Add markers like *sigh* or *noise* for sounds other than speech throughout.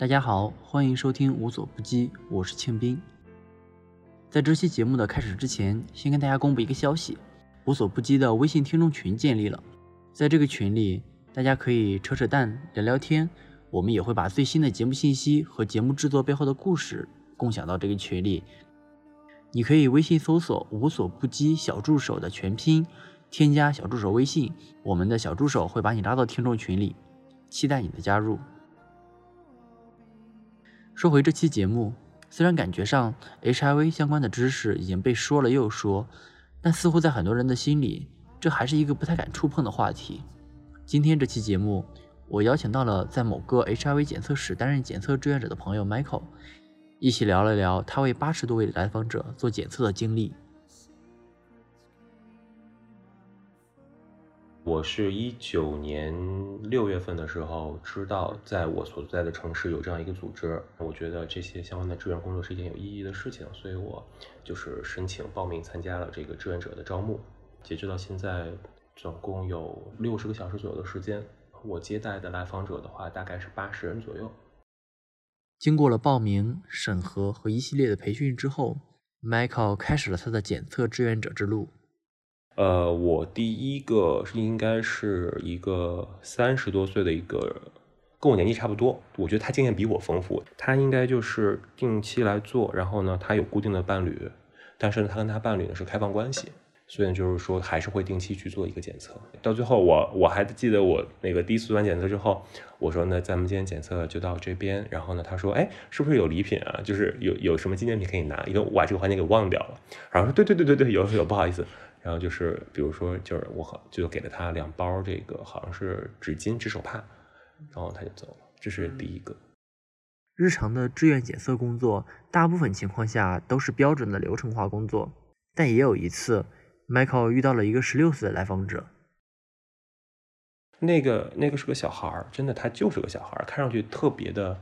大家好，欢迎收听无所不击，我是庆斌。在这期节目的开始之前，先跟大家公布一个消息：无所不击的微信听众群建立了。在这个群里，大家可以扯扯淡、聊聊天，我们也会把最新的节目信息和节目制作背后的故事共享到这个群里。你可以微信搜索“无所不击小助手”的全拼，添加小助手微信，我们的小助手会把你拉到听众群里，期待你的加入。说回这期节目，虽然感觉上 HIV 相关的知识已经被说了又说，但似乎在很多人的心里，这还是一个不太敢触碰的话题。今天这期节目，我邀请到了在某个 HIV 检测室担任检测志愿者的朋友 Michael，一起聊了聊他为八十多位来访者做检测的经历。我是一九年六月份的时候知道，在我所在的城市有这样一个组织，我觉得这些相关的志愿工作是一件有意义的事情，所以我就是申请报名参加了这个志愿者的招募。截止到现在，总共有六十个小时左右的时间，我接待的来访者的话，大概是八十人左右。经过了报名、审核和一系列的培训之后，Michael 开始了他的检测志愿者之路。呃，我第一个是应该是一个三十多岁的一个，跟我年纪差不多。我觉得他经验比我丰富，他应该就是定期来做。然后呢，他有固定的伴侣，但是呢，他跟他伴侣呢是开放关系，所以就是说还是会定期去做一个检测。到最后，我我还记得我那个第一次做完检测之后，我说那咱们今天检测就到这边。然后呢，他说，哎，是不是有礼品啊？就是有有什么纪念品可以拿？因为我把这个环节给忘掉了。然后说，对对对对对，有有，不好意思。然后就是，比如说，就是我好就给了他两包这个，好像是纸巾、纸手帕，然后他就走了。这是第一个。日常的志愿检测工作，大部分情况下都是标准的流程化工作，但也有一次，Michael 遇到了一个十六岁的来访者。那个那个是个小孩儿，真的，他就是个小孩儿，看上去特别的。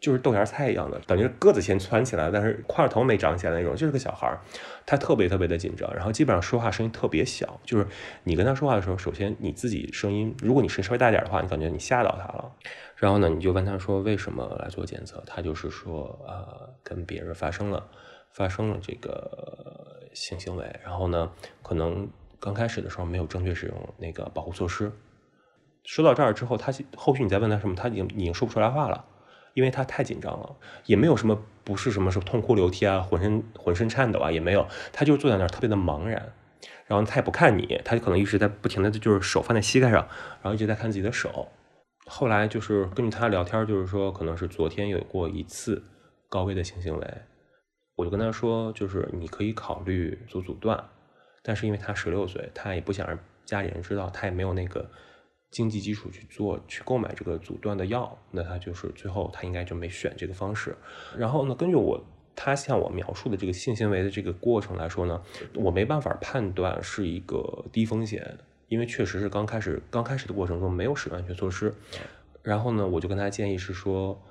就是豆芽菜一样的，等于个子先窜起来，但是块头没长起来那种，就是个小孩儿，他特别特别的紧张，然后基本上说话声音特别小，就是你跟他说话的时候，首先你自己声音，如果你声音稍微大点的话，你感觉你吓到他了，然后呢，你就问他说为什么来做检测，他就是说呃跟别人发生了发生了这个性行为，然后呢，可能刚开始的时候没有正确使用那个保护措施，说到这儿之后，他后续你再问他什么，他已经已经说不出来话了。因为他太紧张了，也没有什么不是什么什么痛哭流涕啊，浑身浑身颤抖啊，也没有，他就坐在那儿特别的茫然，然后他也不看你，他就可能一直在不停的就是手放在膝盖上，然后一直在看自己的手。后来就是根据他聊天，就是说可能是昨天有过一次高危的性行为，我就跟他说，就是你可以考虑做阻断，但是因为他十六岁，他也不想让家里人知道，他也没有那个。经济基础去做去购买这个阻断的药，那他就是最后他应该就没选这个方式。然后呢，根据我他向我描述的这个性行为的这个过程来说呢，我没办法判断是一个低风险，因为确实是刚开始刚开始的过程中没有使用安全措施。然后呢，我就跟他建议是说，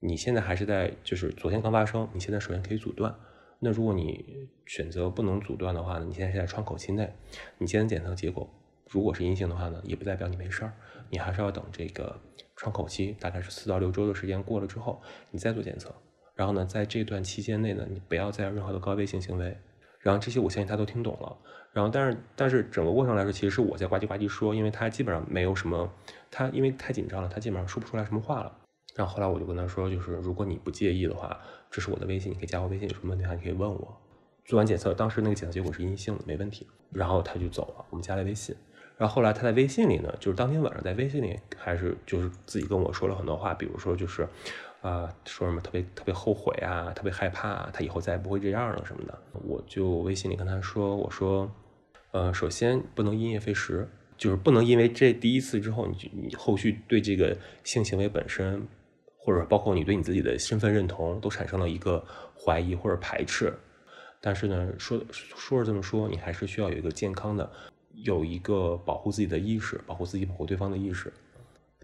你现在还是在就是昨天刚发生，你现在首先可以阻断。那如果你选择不能阻断的话呢，你现在是在窗口期内，你现在检测结果。如果是阴性的话呢，也不代表你没事儿，你还是要等这个窗口期，大概是四到六周的时间过了之后，你再做检测。然后呢，在这段期间内呢，你不要再有任何的高危性行为。然后这些我相信他都听懂了。然后但是但是整个过程来说，其实是我在呱唧呱唧说，因为他基本上没有什么，他因为太紧张了，他基本上说不出来什么话了。然后后来我就跟他说，就是如果你不介意的话，这是我的微信，你可以加我微信，有什么问题还可以问我。做完检测，当时那个检测结果是阴性的，没问题。然后他就走了，我们加了微信。然后后来他在微信里呢，就是当天晚上在微信里还是就是自己跟我说了很多话，比如说就是，啊说什么特别特别后悔啊，特别害怕，他以后再也不会这样了什么的。我就微信里跟他说，我说，呃，首先不能因噎废食，就是不能因为这第一次之后，你你后续对这个性行为本身，或者包括你对你自己的身份认同都产生了一个怀疑或者排斥。但是呢，说说是这么说，你还是需要有一个健康的。有一个保护自己的意识，保护自己、保护对方的意识。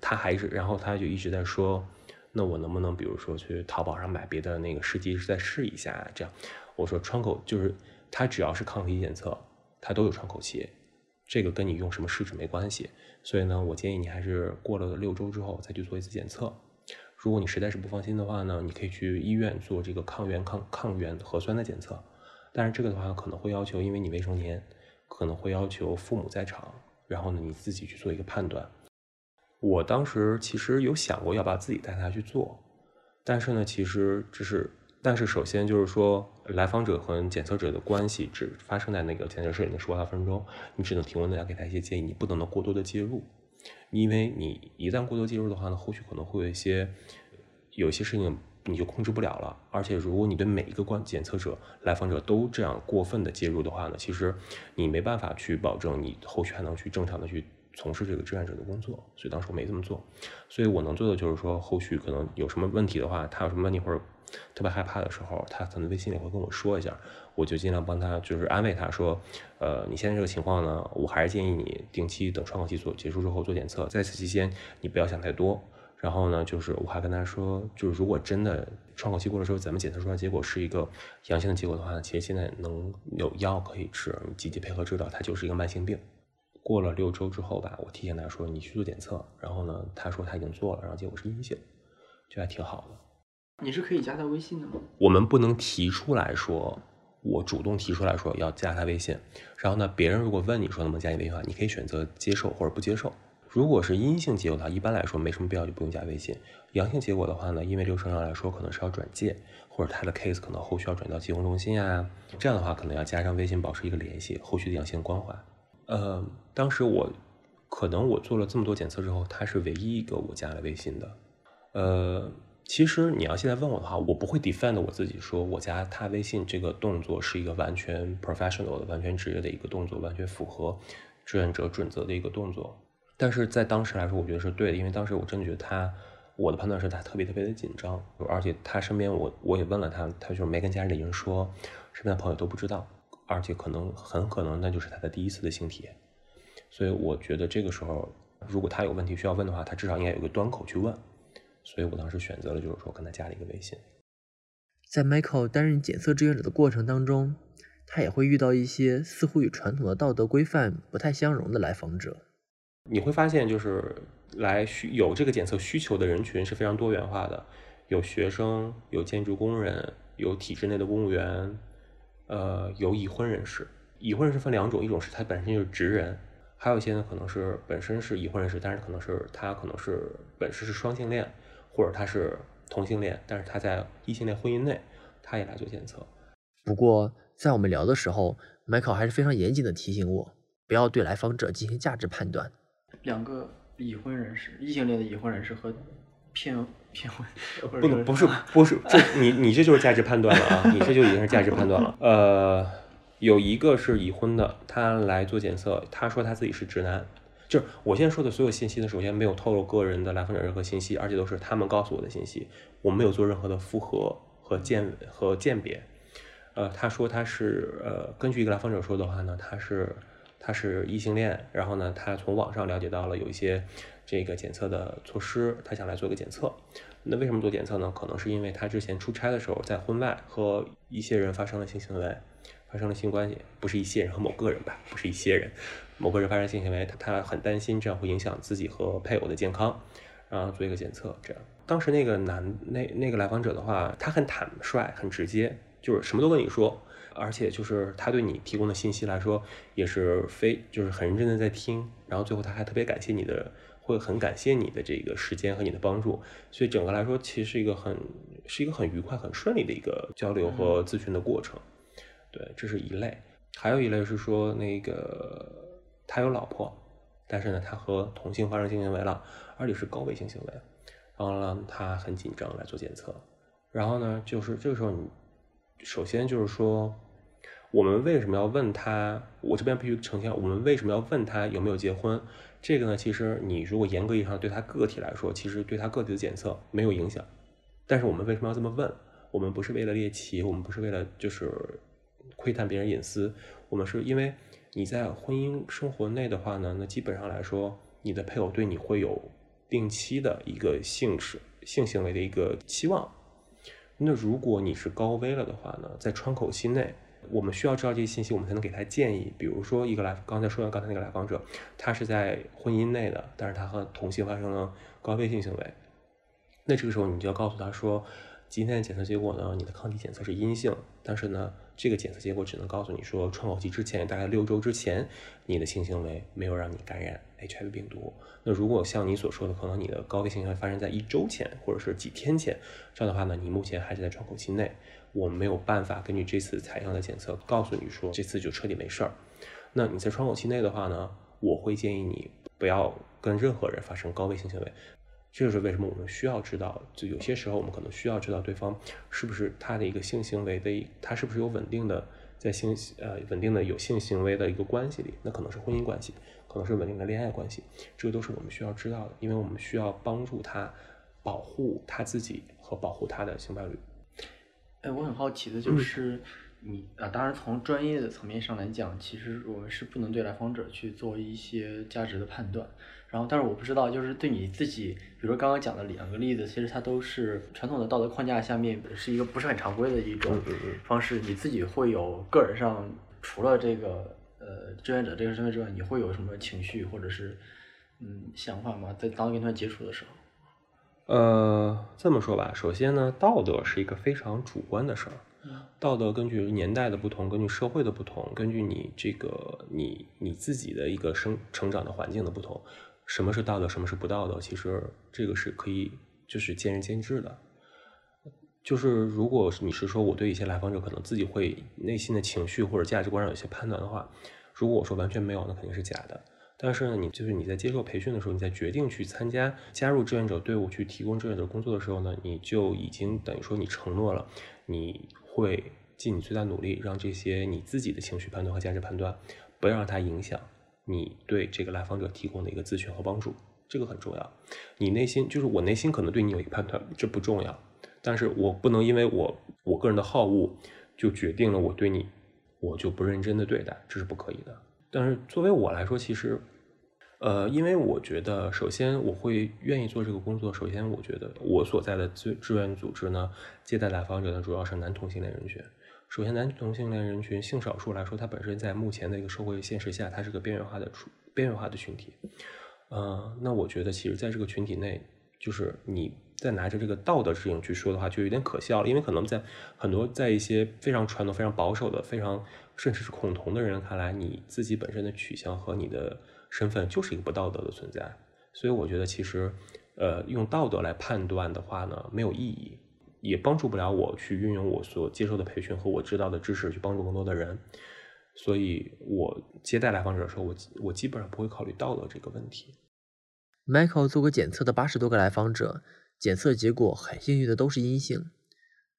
他还是，然后他就一直在说：“那我能不能，比如说去淘宝上买别的那个试剂再试一下？”这样，我说窗口就是他只要是抗体检测，他都有窗口期，这个跟你用什么试纸没关系。所以呢，我建议你还是过了六周之后再去做一次检测。如果你实在是不放心的话呢，你可以去医院做这个抗原抗抗原核酸的检测。但是这个的话可能会要求，因为你未成年，可能会要求父母在场，然后呢你自己去做一个判断。我当时其实有想过要把自己带他去做，但是呢，其实只是，但是首先就是说，来访者和检测者的关系只发生在那个检测室里的十五二分钟，你只能提供大家给他一些建议，你不能够过多的介入。因为你一旦过多介入的话呢，后续可能会有一些有些事情你就控制不了了。而且如果你对每一个观检测者、来访者都这样过分的介入的话呢，其实你没办法去保证你后续还能去正常的去从事这个志愿者的工作。所以当时我没这么做。所以我能做的就是说，后续可能有什么问题的话，他有什么问题或者特别害怕的时候，他可能微信里会跟我说一下。我就尽量帮他，就是安慰他说，呃，你现在这个情况呢，我还是建议你定期等窗口期做结束之后做检测，在此期间你不要想太多。然后呢，就是我还跟他说，就是如果真的窗口期过了之后，咱们检测出来结果是一个阳性的结果的话，其实现在能有药可以吃，积极配合治疗，它就是一个慢性病。过了六周之后吧，我提醒他说你去做检测，然后呢，他说他已经做了，然后结果是阴性，就还挺好的。你是可以加他微信的吗？我们不能提出来说。我主动提出来说要加他微信，然后呢，别人如果问你说能不能加你微信的话，你可以选择接受或者不接受。如果是阴性结果的话，一般来说没什么必要就不用加微信。阳性结果的话呢，因为流程上来说可能是要转介，或者他的 case 可能后续要转到疾控中心啊，这样的话可能要加上微信保持一个联系，后续的阳性关怀。呃，当时我可能我做了这么多检测之后，他是唯一一个我加了微信的，呃。其实你要现在问我的话，我不会 defend 我自己，说我加他微信这个动作是一个完全 professional 的、完全职业的一个动作，完全符合志愿者准则的一个动作。但是在当时来说，我觉得是对的，因为当时我真的觉得他，我的判断是他特别特别的紧张，而且他身边我我也问了他，他就是没跟家里人说，身边的朋友都不知道，而且可能很可能那就是他的第一次的性体验。所以我觉得这个时候，如果他有问题需要问的话，他至少应该有个端口去问。所以我当时选择了，就是说跟他加了一个微信。在 Michael 担任检测志愿者的过程当中，他也会遇到一些似乎与传统的道德规范不太相容的来访者。你会发现，就是来需有这个检测需求的人群是非常多元化的，有学生，有建筑工人，有体制内的公务员，呃，有已婚人士。已婚人士分两种，一种是他本身就是直人，还有一些呢可能是本身是已婚人士，但是可能是他可能是本身是双性恋。或者他是同性恋，但是他在异性恋婚姻内，他也来做检测。不过在我们聊的时候，Michael 还是非常严谨的提醒我，不要对来访者进行价值判断。两个已婚人士，异性恋的已婚人士和骗 *laughs* 骗婚，不能不是 *laughs* 不是这你你这就是价值判断了啊！你这就已经是价值判断了。*laughs* 呃，有一个是已婚的，他来做检测，他说他自己是直男。就是我现在说的所有信息呢，首先没有透露个人的来访者任何信息，而且都是他们告诉我的信息，我没有做任何的复核和鉴和鉴别。呃，他说他是呃，根据一个来访者说的话呢，他是他是异性恋，然后呢，他从网上了解到了有一些这个检测的措施，他想来做个检测。那为什么做检测呢？可能是因为他之前出差的时候在婚外和一些人发生了性行为，发生了性关系，不是一些人和某个人吧，不是一些人。某个人发生性行为，他他很担心这样会影响自己和配偶的健康，然后做一个检测。这样，当时那个男那那个来访者的话，他很坦率，很直接，就是什么都跟你说，而且就是他对你提供的信息来说也是非就是很认真的在听，然后最后他还特别感谢你的，会很感谢你的这个时间和你的帮助，所以整个来说其实是一个很是一个很愉快、很顺利的一个交流和咨询的过程。对，这是一类，还有一类是说那个。他有老婆，但是呢，他和同性发生性行为了，而且是高危性行为，然后呢，他很紧张来做检测，然后呢，就是这个时候你首先就是说，我们为什么要问他？我这边必须澄清，我们为什么要问他有没有结婚？这个呢，其实你如果严格意义上对他个体来说，其实对他个体的检测没有影响，但是我们为什么要这么问？我们不是为了猎奇，我们不是为了就是窥探别人隐私，我们是因为。你在婚姻生活内的话呢，那基本上来说，你的配偶对你会有定期的一个性事性行为的一个期望。那如果你是高危了的话呢，在窗口期内，我们需要知道这些信息，我们才能给他建议。比如说，一个来刚才说完刚才那个来访者，他是在婚姻内的，但是他和同性发生了高危性行为，那这个时候你就要告诉他说，今天的检测结果呢，你的抗体检测是阴性，但是呢，这个检测结果只能告诉你说，窗口期之前大概六周之前，你的性行为没有让你感染 HIV 病毒。那如果像你所说的，可能你的高危性行为发生在一周前或者是几天前，这样的话呢，你目前还是在窗口期内，我们没有办法根据这次采样的检测告诉你说这次就彻底没事儿。那你在窗口期内的话呢，我会建议你不要跟任何人发生高危性行为。这就是为什么我们需要知道，就有些时候我们可能需要知道对方是不是他的一个性行为的，他是不是有稳定的在性呃稳定的有性行为的一个关系里，那可能是婚姻关系，可能是稳定的恋爱关系，这个都是我们需要知道的，因为我们需要帮助他保护他自己和保护他的性伴侣。哎，我很好奇的就是。你啊，当然从专业的层面上来讲，其实我们是不能对来访者去做一些价值的判断。然后，但是我不知道，就是对你自己，比如说刚刚讲的两个例子，其实它都是传统的道德框架下面是一个不是很常规的一种方式。你自己会有个人上，除了这个呃志愿者这个身份之外，你会有什么情绪或者是嗯想法吗？在当跟他接触的时候？呃，这么说吧，首先呢，道德是一个非常主观的事儿。道德根据年代的不同，根据社会的不同，根据你这个你你自己的一个生成长的环境的不同，什么是道德，什么是不道德，其实这个是可以就是见仁见智的。就是如果你是说我对一些来访者可能自己会内心的情绪或者价值观上有些判断的话，如果我说完全没有，那肯定是假的。但是呢，你就是你在接受培训的时候，你在决定去参加加入志愿者队伍去提供志愿者工作的时候呢，你就已经等于说你承诺了，你会尽你最大努力让这些你自己的情绪判断和价值判断，不要让它影响你对这个来访者提供的一个咨询和帮助，这个很重要。你内心就是我内心可能对你有一个判断，这不重要，但是我不能因为我我个人的好恶就决定了我对你我就不认真的对待，这是不可以的。但是作为我来说，其实，呃，因为我觉得，首先我会愿意做这个工作。首先，我觉得我所在的志志愿组织呢，接待来访者呢，主要是男同性恋人群。首先，男同性恋人群性少数来说，它本身在目前的一个社会现实下，它是个边缘化的边缘化的群体。呃，那我觉得，其实在这个群体内，就是你在拿着这个道德指引去说的话，就有点可笑了。因为可能在很多在一些非常传统、非常保守的、非常。甚至是恐同的人看来，你自己本身的取向和你的身份就是一个不道德的存在，所以我觉得其实，呃，用道德来判断的话呢，没有意义，也帮助不了我去运用我所接受的培训和我知道的知识去帮助更多的人。所以我接待来访者的时候，我我基本上不会考虑道德这个问题。Michael 做过检测的八十多个来访者，检测结果很幸运的都是阴性，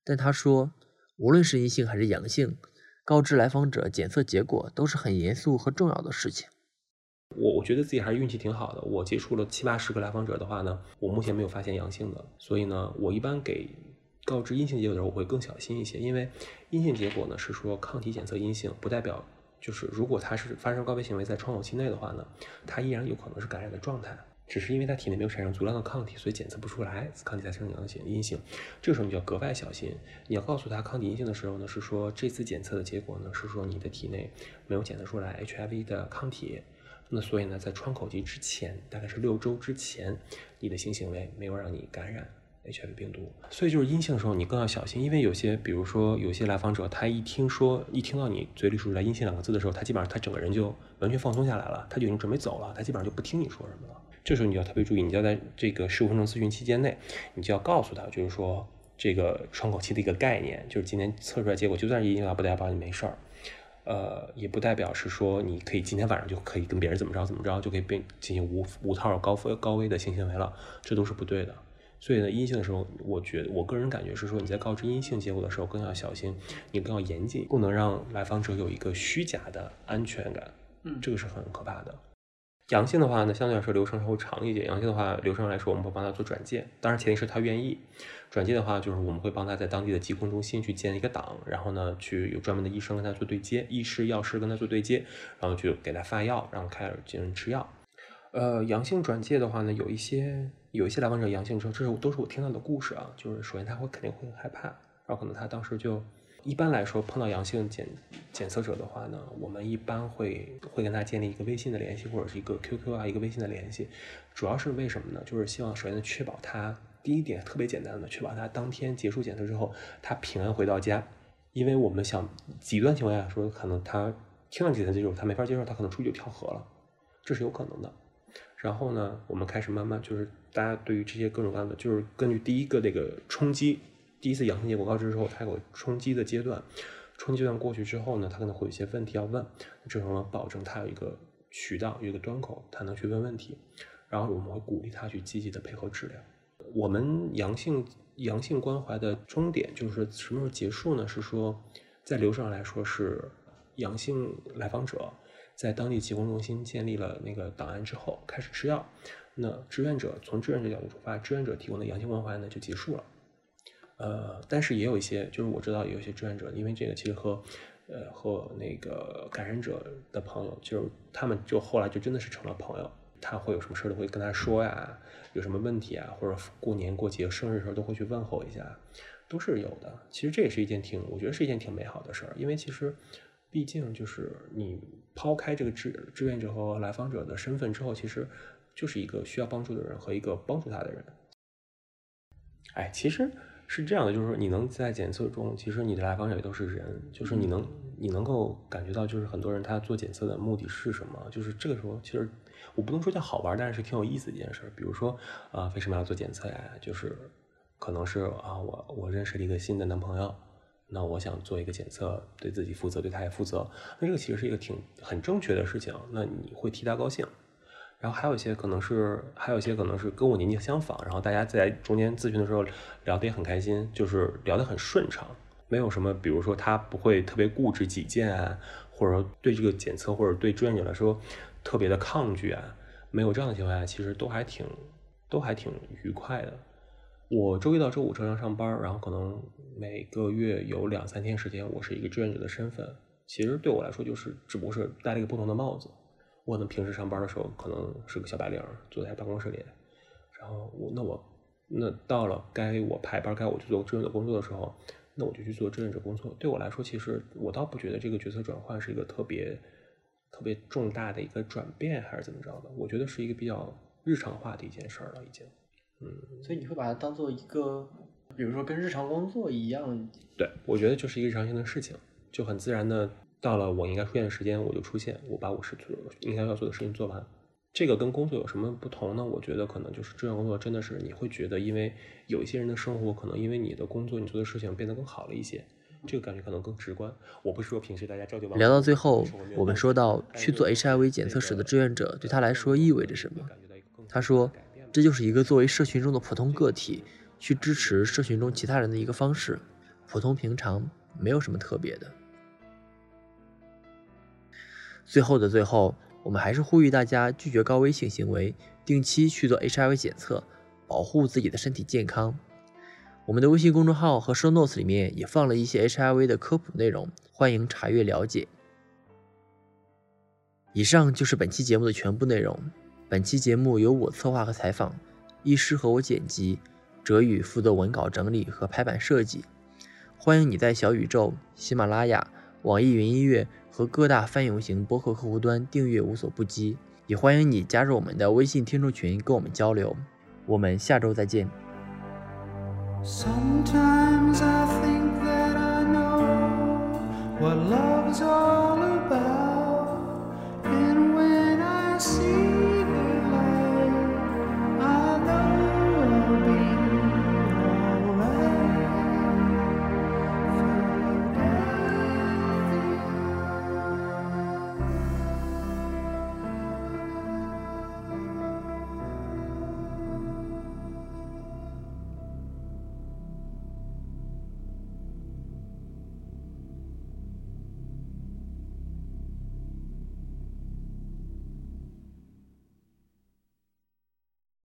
但他说，无论是阴性还是阳性。告知来访者检测结果都是很严肃和重要的事情。我我觉得自己还是运气挺好的。我接触了七八十个来访者的话呢，我目前没有发现阳性的。所以呢，我一般给告知阴性结果的时候，我会更小心一些。因为阴性结果呢是说抗体检测阴性，不代表就是如果他是发生高危行为在窗口期内的话呢，他依然有可能是感染的状态。只是因为他体内没有产生足量的抗体，所以检测不出来抗体才呈阳性阴性。这个时候你就要格外小心。你要告诉他抗体阴性的时候呢，是说这次检测的结果呢是说你的体内没有检测出来 HIV 的抗体。那所以呢，在窗口期之前，大概是六周之前，你的性行为没有让你感染 HIV 病毒。所以就是阴性的时候，你更要小心，因为有些，比如说有些来访者，他一听说一听到你嘴里说出来阴性两个字的时候，他基本上他整个人就完全放松下来了，他就已经准备走了，他基本上就不听你说什么了。这时候你要特别注意，你要在这个十五分钟咨询期间内，你就要告诉他，就是说这个窗口期的一个概念，就是今天测出来结果就算是阴性了，不代表你没事儿，呃，也不代表是说你可以今天晚上就可以跟别人怎么着怎么着，就可以并进行无无套高高危的性行为了，这都是不对的。所以呢，阴性的时候，我觉得我个人感觉是说，你在告知阴性结果的时候更要小心，你更要严谨，不能让来访者有一个虚假的安全感，嗯，这个是很可怕的。阳性的话呢，相对来说流程稍微长一点。阳性的话，流程来说，我们会帮他做转介，当然前提是他愿意。转介的话，就是我们会帮他在当地的疾控中心去建一个档，然后呢，去有专门的医生跟他做对接，医师、药师跟他做对接，然后去给他发药，然后开始进行吃药。呃，阳性转介的话呢，有一些有一些来访者阳性之后，这是都是我听到的故事啊，就是首先他会肯定会很害怕，然后可能他当时就。一般来说，碰到阳性检检测者的话呢，我们一般会会跟他建立一个微信的联系，或者是一个 QQ 啊，一个微信的联系。主要是为什么呢？就是希望首先确保他第一点特别简单的，确保他当天结束检测之后，他平安回到家。因为我们想极端情况下说，可能他听到检测结束，他没法接受，他可能出去就跳河了，这是有可能的。然后呢，我们开始慢慢就是大家对于这些各种各样的，就是根据第一个那个冲击，第一次阳性结果告知之后，他有冲击的阶段，冲击阶段过去之后呢，他可能会有一些问题要问，这时候保证他有一个渠道，有一个端口，他能去问问题。然后我们会鼓励他去积极的配合治疗。我们阳性阳性关怀的终点就是什么时候结束呢？是说在流程上来说是阳性来访者在当地疾控中心建立了那个档案之后开始吃药。那志愿者从志愿者角度出发，志愿者提供的阳性关怀呢就结束了。呃，但是也有一些，就是我知道有一些志愿者，因为这个其实和呃和那个感染者的朋友，就是他们就后来就真的是成了朋友。他会有什么事都会跟他说呀，有什么问题啊，或者过年过节、生日的时候都会去问候一下，都是有的。其实这也是一件挺，我觉得是一件挺美好的事儿，因为其实毕竟就是你抛开这个志志愿者和来访者的身份之后，其实就是一个需要帮助的人和一个帮助他的人。哎，其实。是这样的，就是说你能在检测中，其实你的来访者也都是人，就是你能你能够感觉到，就是很多人他做检测的目的是什么？就是这个时候，其实我不能说叫好玩，但是挺有意思的一件事。比如说啊，为什么要做检测呀？就是可能是啊，我我认识了一个新的男朋友，那我想做一个检测，对自己负责，对他也负责。那这个其实是一个挺很正确的事情，那你会替他高兴。然后还有一些可能是，还有一些可能是跟我年纪相仿，然后大家在中间咨询的时候聊得也很开心，就是聊得很顺畅，没有什么，比如说他不会特别固执己见啊，或者说对这个检测或者对志愿者来说特别的抗拒啊，没有这样的情况下，其实都还挺，都还挺愉快的。我周一到周五正常上班，然后可能每个月有两三天时间，我是一个志愿者的身份，其实对我来说就是只不过是戴了一个不同的帽子。我呢，平时上班的时候可能是个小白领，坐在办公室里，然后我那我那到了该我排班该我去做志愿者工作的时候，那我就去做志愿者工作。对我来说，其实我倒不觉得这个角色转换是一个特别特别重大的一个转变，还是怎么着的？我觉得是一个比较日常化的一件事儿了，已经。嗯，所以你会把它当做一个，比如说跟日常工作一样？对，我觉得就是一个日常性的事情，就很自然的。到了我应该出现的时间，我就出现，我把我是做应该要做的事情做完。这个跟工作有什么不同呢？我觉得可能就是志愿工作真的是你会觉得，因为有一些人的生活可能因为你的工作你做的事情变得更好了一些，这个感觉可能更直观。我不是说平时大家朝九晚聊到最后，我们说到去做 HIV 检测室的志愿者对他来说意味着什么？他说，这就是一个作为社群中的普通个体去支持社群中其他人的一个方式，普通平常，没有什么特别的。最后的最后，我们还是呼吁大家拒绝高危性行为，定期去做 HIV 检测，保护自己的身体健康。我们的微信公众号和 Show Notes 里面也放了一些 HIV 的科普内容，欢迎查阅了解。以上就是本期节目的全部内容。本期节目由我策划和采访，医师和我剪辑，哲宇负责文稿整理和排版设计。欢迎你在小宇宙、喜马拉雅、网易云音乐和各大泛用型播客客户端订阅无所不及，也欢迎你加入我们的微信听众群跟我们交流。我们下周再见。Sometimes I think that I know what loves